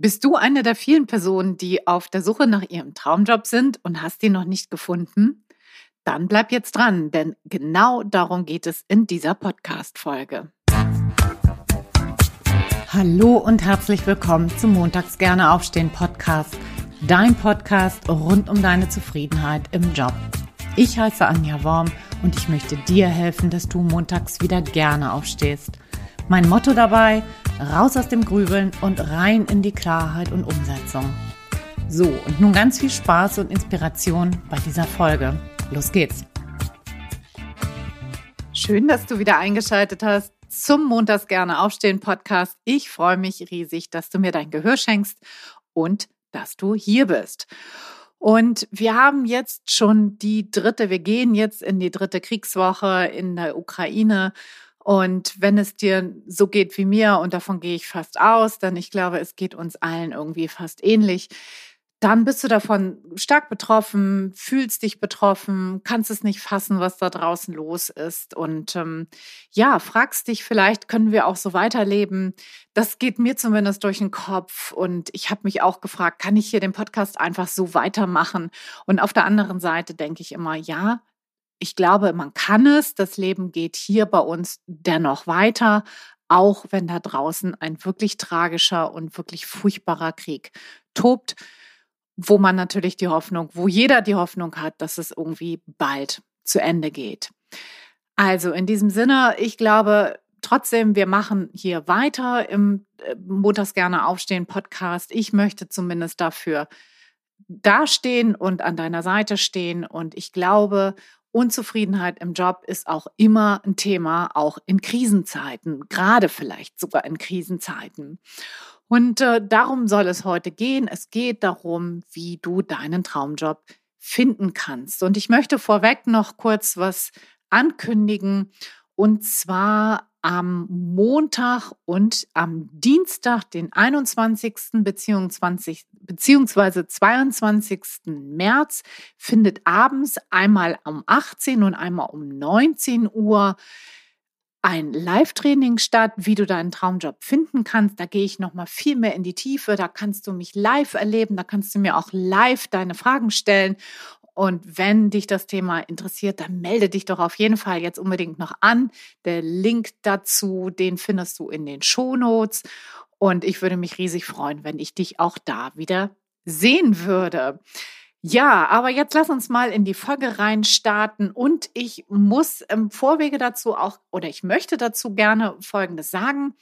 Bist du eine der vielen Personen, die auf der Suche nach ihrem Traumjob sind und hast ihn noch nicht gefunden? Dann bleib jetzt dran, denn genau darum geht es in dieser Podcast-Folge. Hallo und herzlich willkommen zum Montags gerne aufstehen Podcast, dein Podcast rund um deine Zufriedenheit im Job. Ich heiße Anja Worm und ich möchte dir helfen, dass du montags wieder gerne aufstehst. Mein Motto dabei, raus aus dem Grübeln und rein in die Klarheit und Umsetzung. So, und nun ganz viel Spaß und Inspiration bei dieser Folge. Los geht's! Schön, dass du wieder eingeschaltet hast zum Montags gerne aufstehen Podcast. Ich freue mich riesig, dass du mir dein Gehör schenkst und dass du hier bist. Und wir haben jetzt schon die dritte, wir gehen jetzt in die dritte Kriegswoche in der Ukraine und wenn es dir so geht wie mir, und davon gehe ich fast aus, denn ich glaube, es geht uns allen irgendwie fast ähnlich, dann bist du davon stark betroffen, fühlst dich betroffen, kannst es nicht fassen, was da draußen los ist. Und ähm, ja, fragst dich vielleicht, können wir auch so weiterleben? Das geht mir zumindest durch den Kopf. Und ich habe mich auch gefragt, kann ich hier den Podcast einfach so weitermachen? Und auf der anderen Seite denke ich immer, ja, ich glaube, man kann es. Das Leben geht hier bei uns dennoch weiter, auch wenn da draußen ein wirklich tragischer und wirklich furchtbarer Krieg tobt, wo man natürlich die Hoffnung, wo jeder die Hoffnung hat, dass es irgendwie bald zu Ende geht. Also in diesem Sinne, ich glaube, trotzdem, wir machen hier weiter im äh, Montags gerne aufstehen Podcast. Ich möchte zumindest dafür dastehen und an deiner Seite stehen. Und ich glaube Unzufriedenheit im Job ist auch immer ein Thema, auch in Krisenzeiten, gerade vielleicht sogar in Krisenzeiten. Und äh, darum soll es heute gehen. Es geht darum, wie du deinen Traumjob finden kannst. Und ich möchte vorweg noch kurz was ankündigen. Und zwar am Montag und am Dienstag, den 21. beziehungsweise 22. März, findet abends einmal um 18 und einmal um 19 Uhr ein Live-Training statt, wie du deinen Traumjob finden kannst. Da gehe ich noch mal viel mehr in die Tiefe. Da kannst du mich live erleben. Da kannst du mir auch live deine Fragen stellen. Und wenn dich das Thema interessiert, dann melde dich doch auf jeden Fall jetzt unbedingt noch an. Der Link dazu, den findest du in den Shownotes. Und ich würde mich riesig freuen, wenn ich dich auch da wieder sehen würde. Ja, aber jetzt lass uns mal in die Folge rein starten und ich muss im Vorwege dazu auch oder ich möchte dazu gerne Folgendes sagen.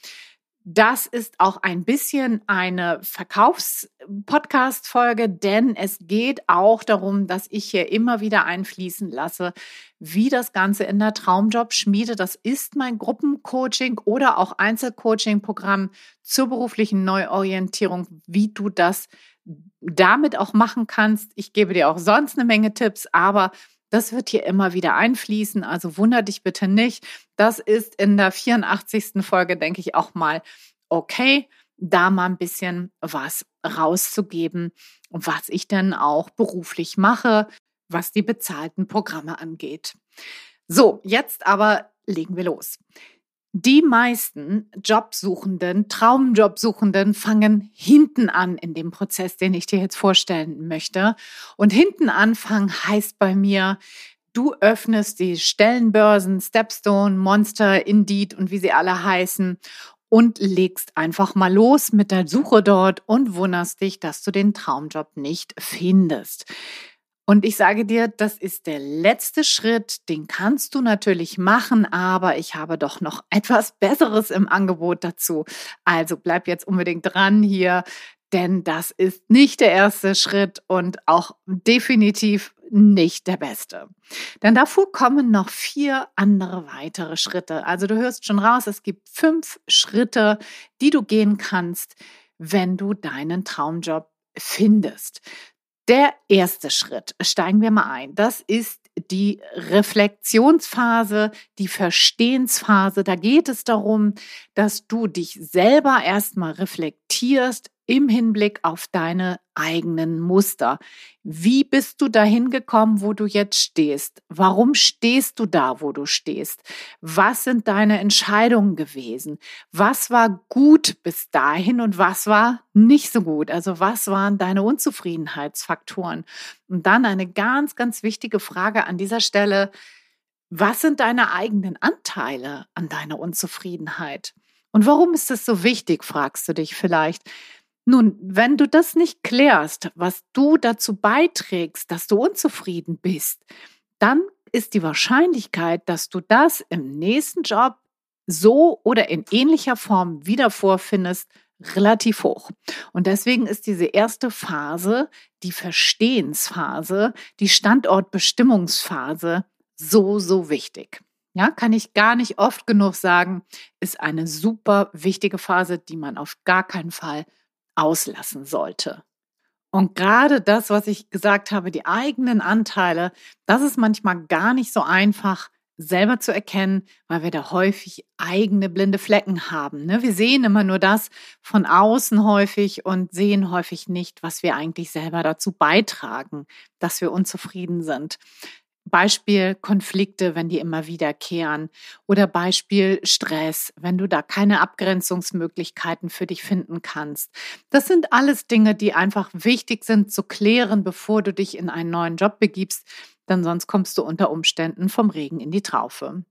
Das ist auch ein bisschen eine Verkaufs-Podcast-Folge, denn es geht auch darum, dass ich hier immer wieder einfließen lasse, wie das Ganze in der Traumjob-Schmiede, das ist mein Gruppencoaching oder auch Einzelcoaching-Programm zur beruflichen Neuorientierung, wie du das damit auch machen kannst. Ich gebe dir auch sonst eine Menge Tipps, aber das wird hier immer wieder einfließen, also wunder dich bitte nicht. Das ist in der 84. Folge, denke ich, auch mal okay, da mal ein bisschen was rauszugeben, was ich dann auch beruflich mache, was die bezahlten Programme angeht. So, jetzt aber legen wir los. Die meisten Jobsuchenden, Traumjobsuchenden fangen hinten an in dem Prozess, den ich dir jetzt vorstellen möchte. Und hinten anfangen heißt bei mir, du öffnest die Stellenbörsen, Stepstone, Monster, Indeed und wie sie alle heißen und legst einfach mal los mit der Suche dort und wunderst dich, dass du den Traumjob nicht findest. Und ich sage dir, das ist der letzte Schritt, den kannst du natürlich machen, aber ich habe doch noch etwas Besseres im Angebot dazu. Also bleib jetzt unbedingt dran hier, denn das ist nicht der erste Schritt und auch definitiv nicht der beste. Denn davor kommen noch vier andere weitere Schritte. Also du hörst schon raus, es gibt fünf Schritte, die du gehen kannst, wenn du deinen Traumjob findest. Der erste Schritt, steigen wir mal ein, das ist die Reflexionsphase, die Verstehensphase. Da geht es darum, dass du dich selber erstmal reflektierst, im Hinblick auf deine eigenen Muster. Wie bist du dahin gekommen, wo du jetzt stehst? Warum stehst du da, wo du stehst? Was sind deine Entscheidungen gewesen? Was war gut bis dahin und was war nicht so gut? Also was waren deine Unzufriedenheitsfaktoren? Und dann eine ganz, ganz wichtige Frage an dieser Stelle. Was sind deine eigenen Anteile an deiner Unzufriedenheit? Und warum ist das so wichtig, fragst du dich vielleicht. Nun, wenn du das nicht klärst, was du dazu beiträgst, dass du unzufrieden bist, dann ist die Wahrscheinlichkeit, dass du das im nächsten Job so oder in ähnlicher Form wieder vorfindest, relativ hoch. Und deswegen ist diese erste Phase, die Verstehensphase, die Standortbestimmungsphase so, so wichtig. Ja, kann ich gar nicht oft genug sagen, ist eine super wichtige Phase, die man auf gar keinen Fall auslassen sollte. Und gerade das, was ich gesagt habe, die eigenen Anteile, das ist manchmal gar nicht so einfach selber zu erkennen, weil wir da häufig eigene blinde Flecken haben. Ne? Wir sehen immer nur das von außen häufig und sehen häufig nicht, was wir eigentlich selber dazu beitragen, dass wir unzufrieden sind. Beispiel Konflikte, wenn die immer wiederkehren oder Beispiel Stress, wenn du da keine Abgrenzungsmöglichkeiten für dich finden kannst. Das sind alles Dinge, die einfach wichtig sind zu klären, bevor du dich in einen neuen Job begibst, denn sonst kommst du unter Umständen vom Regen in die Traufe.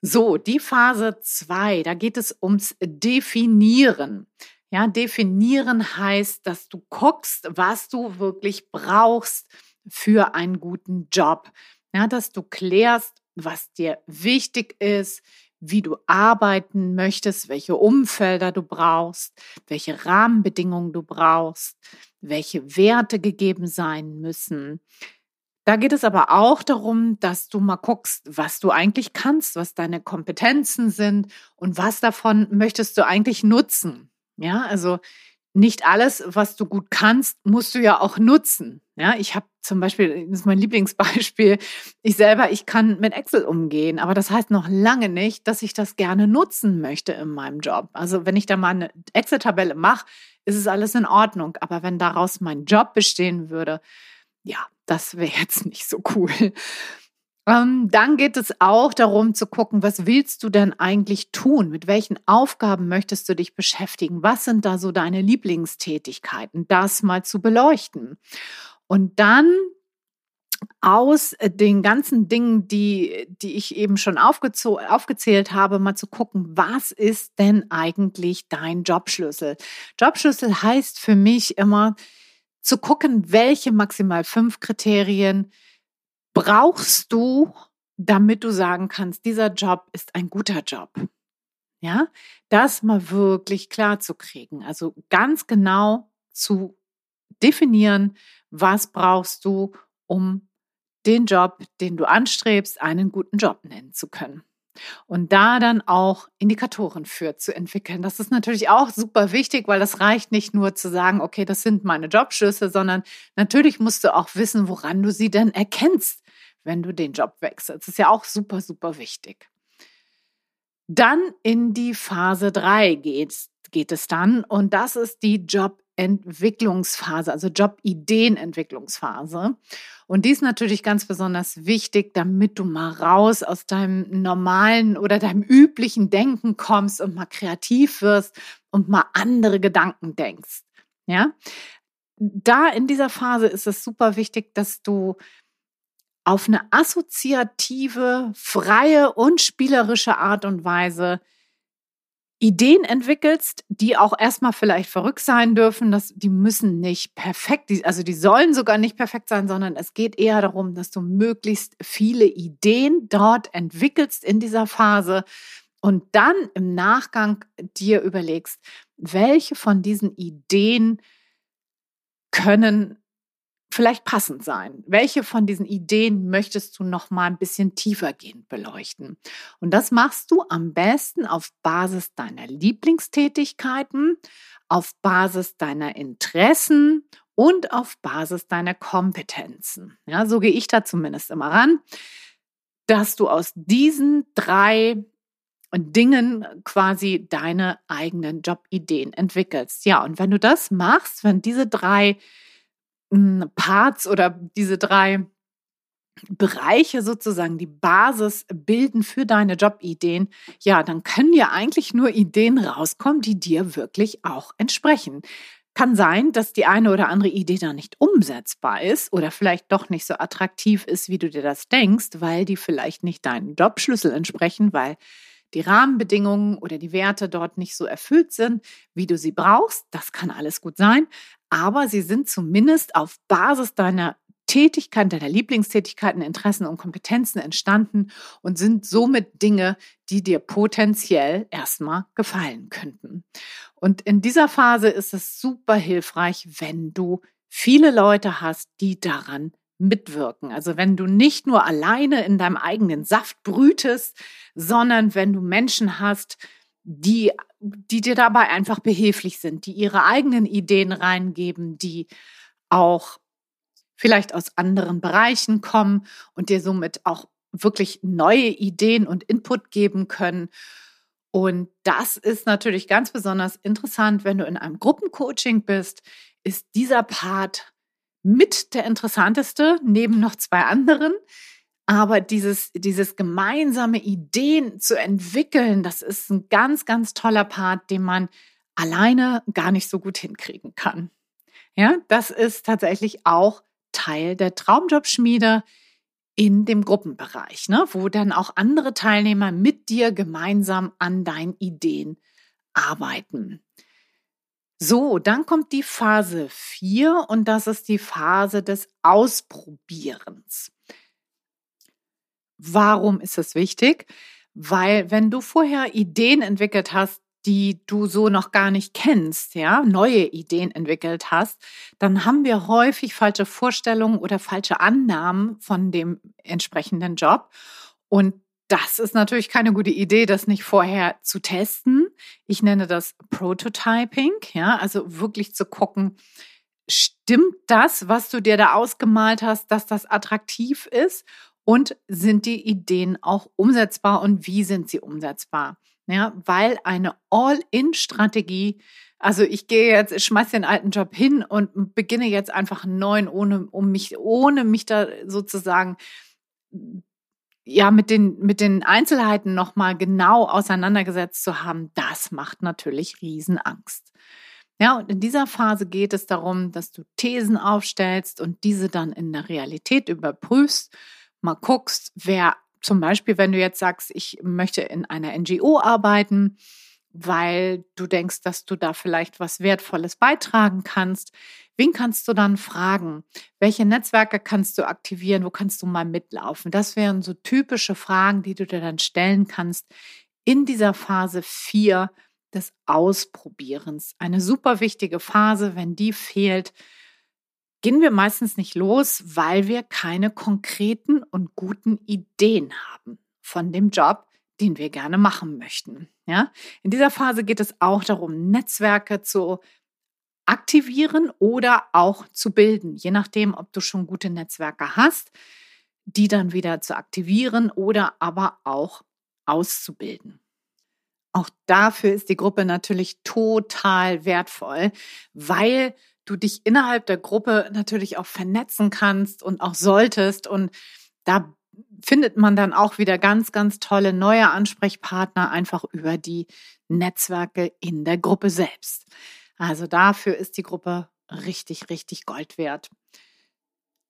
So, die Phase zwei, da geht es ums Definieren. Ja, definieren heißt, dass du guckst, was du wirklich brauchst, für einen guten Job. Ja, dass du klärst, was dir wichtig ist, wie du arbeiten möchtest, welche Umfelder du brauchst, welche Rahmenbedingungen du brauchst, welche Werte gegeben sein müssen. Da geht es aber auch darum, dass du mal guckst, was du eigentlich kannst, was deine Kompetenzen sind und was davon möchtest du eigentlich nutzen. Ja, also nicht alles, was du gut kannst, musst du ja auch nutzen. Ja, ich habe zum Beispiel, das ist mein Lieblingsbeispiel, ich selber, ich kann mit Excel umgehen, aber das heißt noch lange nicht, dass ich das gerne nutzen möchte in meinem Job. Also wenn ich da mal eine Excel-Tabelle mache, ist es alles in Ordnung. Aber wenn daraus mein Job bestehen würde, ja, das wäre jetzt nicht so cool. Ähm, dann geht es auch darum zu gucken, was willst du denn eigentlich tun? Mit welchen Aufgaben möchtest du dich beschäftigen? Was sind da so deine Lieblingstätigkeiten? Das mal zu beleuchten. Und dann aus den ganzen Dingen, die, die ich eben schon aufgezählt habe, mal zu gucken, was ist denn eigentlich dein Jobschlüssel? Jobschlüssel heißt für mich immer zu gucken, welche maximal fünf Kriterien brauchst du, damit du sagen kannst, dieser Job ist ein guter Job? Ja, das mal wirklich klar zu kriegen. Also ganz genau zu definieren, was brauchst du, um den Job, den du anstrebst, einen guten Job nennen zu können. Und da dann auch Indikatoren für zu entwickeln. Das ist natürlich auch super wichtig, weil das reicht nicht nur zu sagen, okay, das sind meine Jobschlüsse, sondern natürlich musst du auch wissen, woran du sie denn erkennst wenn du den Job wechselst. Das ist ja auch super, super wichtig. Dann in die Phase 3 geht, geht es dann und das ist die Jobentwicklungsphase, also Jobideenentwicklungsphase. Und die ist natürlich ganz besonders wichtig, damit du mal raus aus deinem normalen oder deinem üblichen Denken kommst und mal kreativ wirst und mal andere Gedanken denkst. Ja, da in dieser Phase ist es super wichtig, dass du auf eine assoziative, freie und spielerische Art und Weise Ideen entwickelst, die auch erstmal vielleicht verrückt sein dürfen, dass die müssen nicht perfekt, also die sollen sogar nicht perfekt sein, sondern es geht eher darum, dass du möglichst viele Ideen dort entwickelst in dieser Phase und dann im Nachgang dir überlegst, welche von diesen Ideen können vielleicht passend sein? Welche von diesen Ideen möchtest du noch mal ein bisschen tiefergehend beleuchten? Und das machst du am besten auf Basis deiner Lieblingstätigkeiten, auf Basis deiner Interessen und auf Basis deiner Kompetenzen. Ja, so gehe ich da zumindest immer ran, dass du aus diesen drei Dingen quasi deine eigenen Jobideen entwickelst. Ja, und wenn du das machst, wenn diese drei Parts oder diese drei Bereiche sozusagen die Basis bilden für deine Jobideen, ja, dann können ja eigentlich nur Ideen rauskommen, die dir wirklich auch entsprechen. Kann sein, dass die eine oder andere Idee da nicht umsetzbar ist oder vielleicht doch nicht so attraktiv ist, wie du dir das denkst, weil die vielleicht nicht deinen Jobschlüssel entsprechen, weil die Rahmenbedingungen oder die Werte dort nicht so erfüllt sind, wie du sie brauchst. Das kann alles gut sein, aber sie sind zumindest auf Basis deiner Tätigkeiten, deiner Lieblingstätigkeiten, Interessen und Kompetenzen entstanden und sind somit Dinge, die dir potenziell erstmal gefallen könnten. Und in dieser Phase ist es super hilfreich, wenn du viele Leute hast, die daran mitwirken. Also wenn du nicht nur alleine in deinem eigenen Saft brütest, sondern wenn du Menschen hast, die, die dir dabei einfach behilflich sind, die ihre eigenen Ideen reingeben, die auch vielleicht aus anderen Bereichen kommen und dir somit auch wirklich neue Ideen und Input geben können. Und das ist natürlich ganz besonders interessant, wenn du in einem Gruppencoaching bist, ist dieser Part mit der interessanteste, neben noch zwei anderen. Aber dieses, dieses gemeinsame Ideen zu entwickeln, das ist ein ganz, ganz toller Part, den man alleine gar nicht so gut hinkriegen kann. Ja, das ist tatsächlich auch Teil der Traumjobschmiede in dem Gruppenbereich, ne, wo dann auch andere Teilnehmer mit dir gemeinsam an deinen Ideen arbeiten. So, dann kommt die Phase 4 und das ist die Phase des Ausprobierens. Warum ist es wichtig? Weil wenn du vorher Ideen entwickelt hast, die du so noch gar nicht kennst, ja, neue Ideen entwickelt hast, dann haben wir häufig falsche Vorstellungen oder falsche Annahmen von dem entsprechenden Job. Und das ist natürlich keine gute Idee, das nicht vorher zu testen. Ich nenne das Prototyping, ja, also wirklich zu gucken, stimmt das, was du dir da ausgemalt hast, dass das attraktiv ist? Und sind die Ideen auch umsetzbar und wie sind sie umsetzbar? Ja, weil eine All-in-Strategie, also ich gehe jetzt, ich schmeiß den alten Job hin und beginne jetzt einfach einen neuen, ohne, um mich, ohne mich da sozusagen ja mit den mit den Einzelheiten noch mal genau auseinandergesetzt zu haben, das macht natürlich Riesenangst. Ja, und in dieser Phase geht es darum, dass du Thesen aufstellst und diese dann in der Realität überprüfst, mal guckst, wer zum Beispiel, wenn du jetzt sagst, ich möchte in einer NGO arbeiten, weil du denkst, dass du da vielleicht was Wertvolles beitragen kannst. Wen kannst du dann fragen? Welche Netzwerke kannst du aktivieren? Wo kannst du mal mitlaufen? Das wären so typische Fragen, die du dir dann stellen kannst in dieser Phase 4 des Ausprobierens. Eine super wichtige Phase. Wenn die fehlt, gehen wir meistens nicht los, weil wir keine konkreten und guten Ideen haben von dem Job, den wir gerne machen möchten. Ja? In dieser Phase geht es auch darum, Netzwerke zu aktivieren oder auch zu bilden, je nachdem, ob du schon gute Netzwerke hast, die dann wieder zu aktivieren oder aber auch auszubilden. Auch dafür ist die Gruppe natürlich total wertvoll, weil du dich innerhalb der Gruppe natürlich auch vernetzen kannst und auch solltest. Und da findet man dann auch wieder ganz, ganz tolle neue Ansprechpartner einfach über die Netzwerke in der Gruppe selbst. Also dafür ist die Gruppe richtig, richtig Gold wert.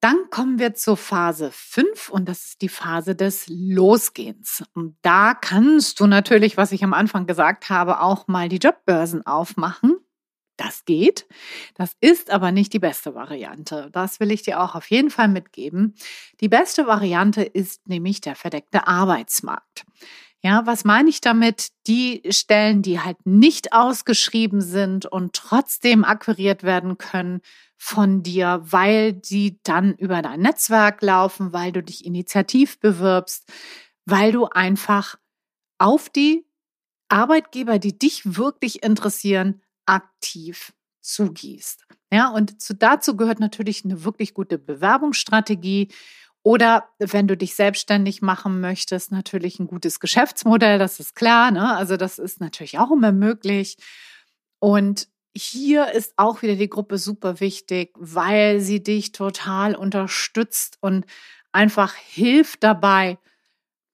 Dann kommen wir zur Phase 5 und das ist die Phase des Losgehens. Und da kannst du natürlich, was ich am Anfang gesagt habe, auch mal die Jobbörsen aufmachen das geht. Das ist aber nicht die beste Variante. Das will ich dir auch auf jeden Fall mitgeben. Die beste Variante ist nämlich der verdeckte Arbeitsmarkt. Ja, was meine ich damit? Die Stellen, die halt nicht ausgeschrieben sind und trotzdem akquiriert werden können von dir, weil die dann über dein Netzwerk laufen, weil du dich initiativ bewirbst, weil du einfach auf die Arbeitgeber, die dich wirklich interessieren, aktiv zugießt. Ja, und zu, dazu gehört natürlich eine wirklich gute Bewerbungsstrategie Oder wenn du dich selbstständig machen möchtest, natürlich ein gutes Geschäftsmodell, das ist klar. Ne? Also das ist natürlich auch immer möglich. Und hier ist auch wieder die Gruppe super wichtig, weil sie dich total unterstützt und einfach hilft dabei,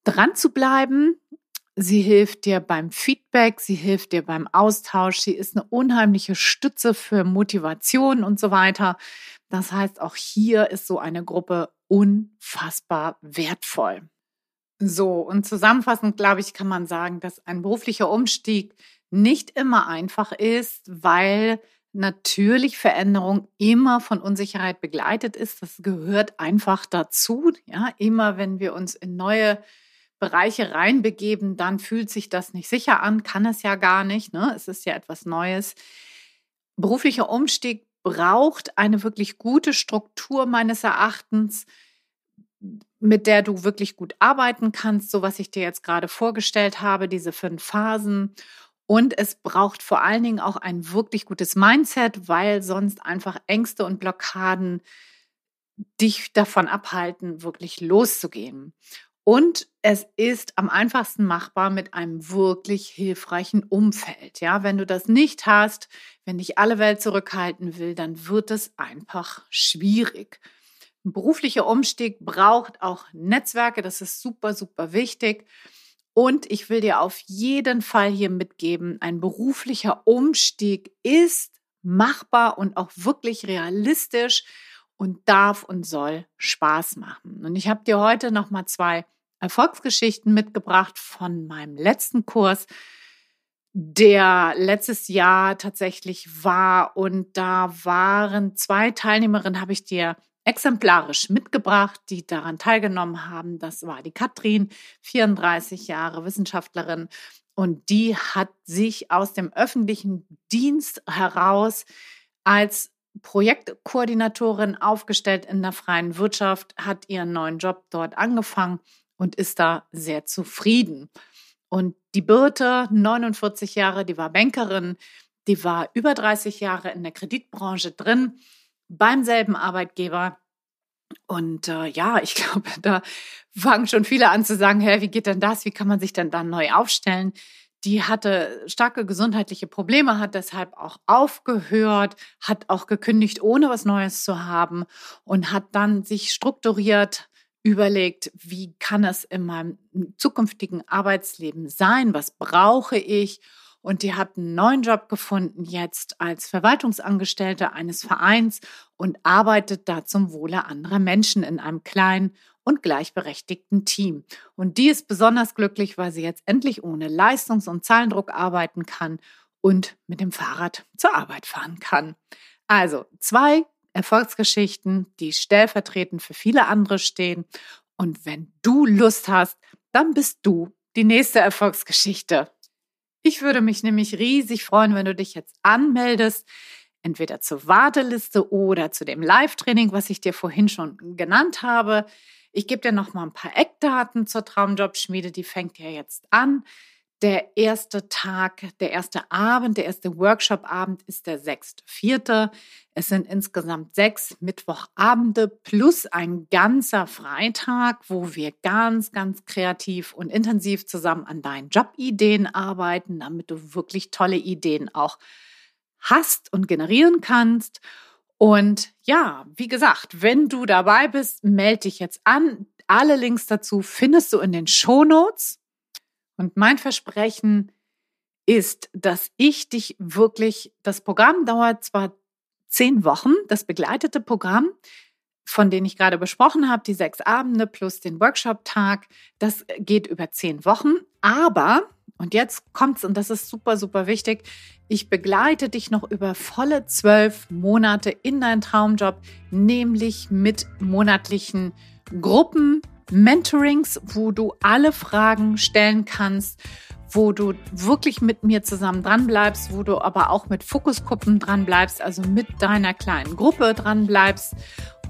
dran zu bleiben. Sie hilft dir beim Feedback, sie hilft dir beim Austausch, sie ist eine unheimliche Stütze für Motivation und so weiter. Das heißt, auch hier ist so eine Gruppe unfassbar wertvoll. So, und zusammenfassend, glaube ich, kann man sagen, dass ein beruflicher Umstieg nicht immer einfach ist, weil natürlich Veränderung immer von Unsicherheit begleitet ist. Das gehört einfach dazu. Ja, immer wenn wir uns in neue Bereiche reinbegeben, dann fühlt sich das nicht sicher an, kann es ja gar nicht. Ne? Es ist ja etwas Neues. Beruflicher Umstieg braucht eine wirklich gute Struktur meines Erachtens, mit der du wirklich gut arbeiten kannst, so was ich dir jetzt gerade vorgestellt habe, diese fünf Phasen. Und es braucht vor allen Dingen auch ein wirklich gutes Mindset, weil sonst einfach Ängste und Blockaden dich davon abhalten, wirklich loszugehen. Und es ist am einfachsten machbar mit einem wirklich hilfreichen Umfeld. Ja, wenn du das nicht hast, wenn dich alle Welt zurückhalten will, dann wird es einfach schwierig. Ein beruflicher Umstieg braucht auch Netzwerke. Das ist super, super wichtig. Und ich will dir auf jeden Fall hier mitgeben, ein beruflicher Umstieg ist machbar und auch wirklich realistisch und darf und soll Spaß machen. Und ich habe dir heute noch mal zwei Erfolgsgeschichten mitgebracht von meinem letzten Kurs, der letztes Jahr tatsächlich war. Und da waren zwei Teilnehmerinnen, habe ich dir exemplarisch mitgebracht, die daran teilgenommen haben. Das war die Katrin, 34 Jahre Wissenschaftlerin. Und die hat sich aus dem öffentlichen Dienst heraus als Projektkoordinatorin aufgestellt in der freien Wirtschaft, hat ihren neuen Job dort angefangen und ist da sehr zufrieden. Und die Birte, 49 Jahre, die war Bankerin, die war über 30 Jahre in der Kreditbranche drin, beim selben Arbeitgeber. Und äh, ja, ich glaube, da fangen schon viele an zu sagen, hä, wie geht denn das? Wie kann man sich denn dann neu aufstellen? Die hatte starke gesundheitliche Probleme, hat deshalb auch aufgehört, hat auch gekündigt, ohne was Neues zu haben und hat dann sich strukturiert überlegt, wie kann es in meinem zukünftigen Arbeitsleben sein? Was brauche ich? Und die hat einen neuen Job gefunden jetzt als Verwaltungsangestellte eines Vereins und arbeitet da zum Wohle anderer Menschen in einem kleinen und gleichberechtigten Team. Und die ist besonders glücklich, weil sie jetzt endlich ohne Leistungs- und Zahlendruck arbeiten kann und mit dem Fahrrad zur Arbeit fahren kann. Also zwei Erfolgsgeschichten, die stellvertretend für viele andere stehen. Und wenn du Lust hast, dann bist du die nächste Erfolgsgeschichte. Ich würde mich nämlich riesig freuen, wenn du dich jetzt anmeldest, entweder zur Warteliste oder zu dem Live-Training, was ich dir vorhin schon genannt habe. Ich gebe dir noch mal ein paar Eckdaten zur Traumjobschmiede, die fängt ja jetzt an. Der erste Tag, der erste Abend, der erste Workshop-Abend ist der 6.4. Es sind insgesamt sechs Mittwochabende plus ein ganzer Freitag, wo wir ganz, ganz kreativ und intensiv zusammen an deinen Jobideen arbeiten, damit du wirklich tolle Ideen auch hast und generieren kannst. Und ja, wie gesagt, wenn du dabei bist, melde dich jetzt an. Alle Links dazu findest du in den Show Notes. Und mein Versprechen ist, dass ich dich wirklich, das Programm dauert zwar zehn Wochen, das begleitete Programm, von denen ich gerade besprochen habe, die sechs Abende plus den Workshop-Tag, das geht über zehn Wochen. Aber, und jetzt kommt's, und das ist super, super wichtig, ich begleite dich noch über volle zwölf Monate in deinen Traumjob, nämlich mit monatlichen Gruppen, Mentorings, wo du alle Fragen stellen kannst, wo du wirklich mit mir zusammen dran bleibst, wo du aber auch mit Fokusgruppen dran bleibst, also mit deiner kleinen Gruppe dran bleibst.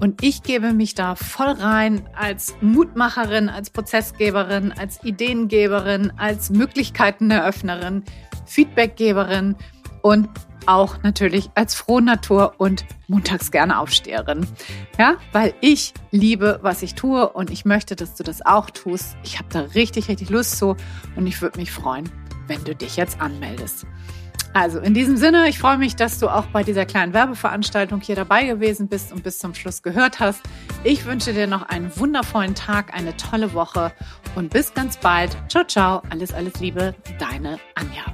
Und ich gebe mich da voll rein als Mutmacherin, als Prozessgeberin, als Ideengeberin, als Möglichkeiteneröffnerin, Feedbackgeberin und auch natürlich als Frohnatur und montags gerne Aufsteherin. Ja, weil ich liebe, was ich tue und ich möchte, dass du das auch tust. Ich habe da richtig, richtig Lust zu und ich würde mich freuen, wenn du dich jetzt anmeldest. Also in diesem Sinne, ich freue mich, dass du auch bei dieser kleinen Werbeveranstaltung hier dabei gewesen bist und bis zum Schluss gehört hast. Ich wünsche dir noch einen wundervollen Tag, eine tolle Woche und bis ganz bald. Ciao, ciao, alles, alles Liebe, deine Anja.